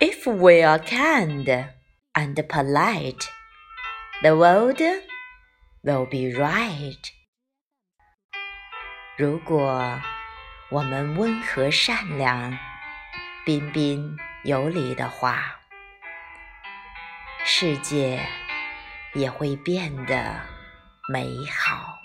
If we are kind and polite, the world will be right. 如果我们温和善良、彬彬有礼的话，世界也会变得美好。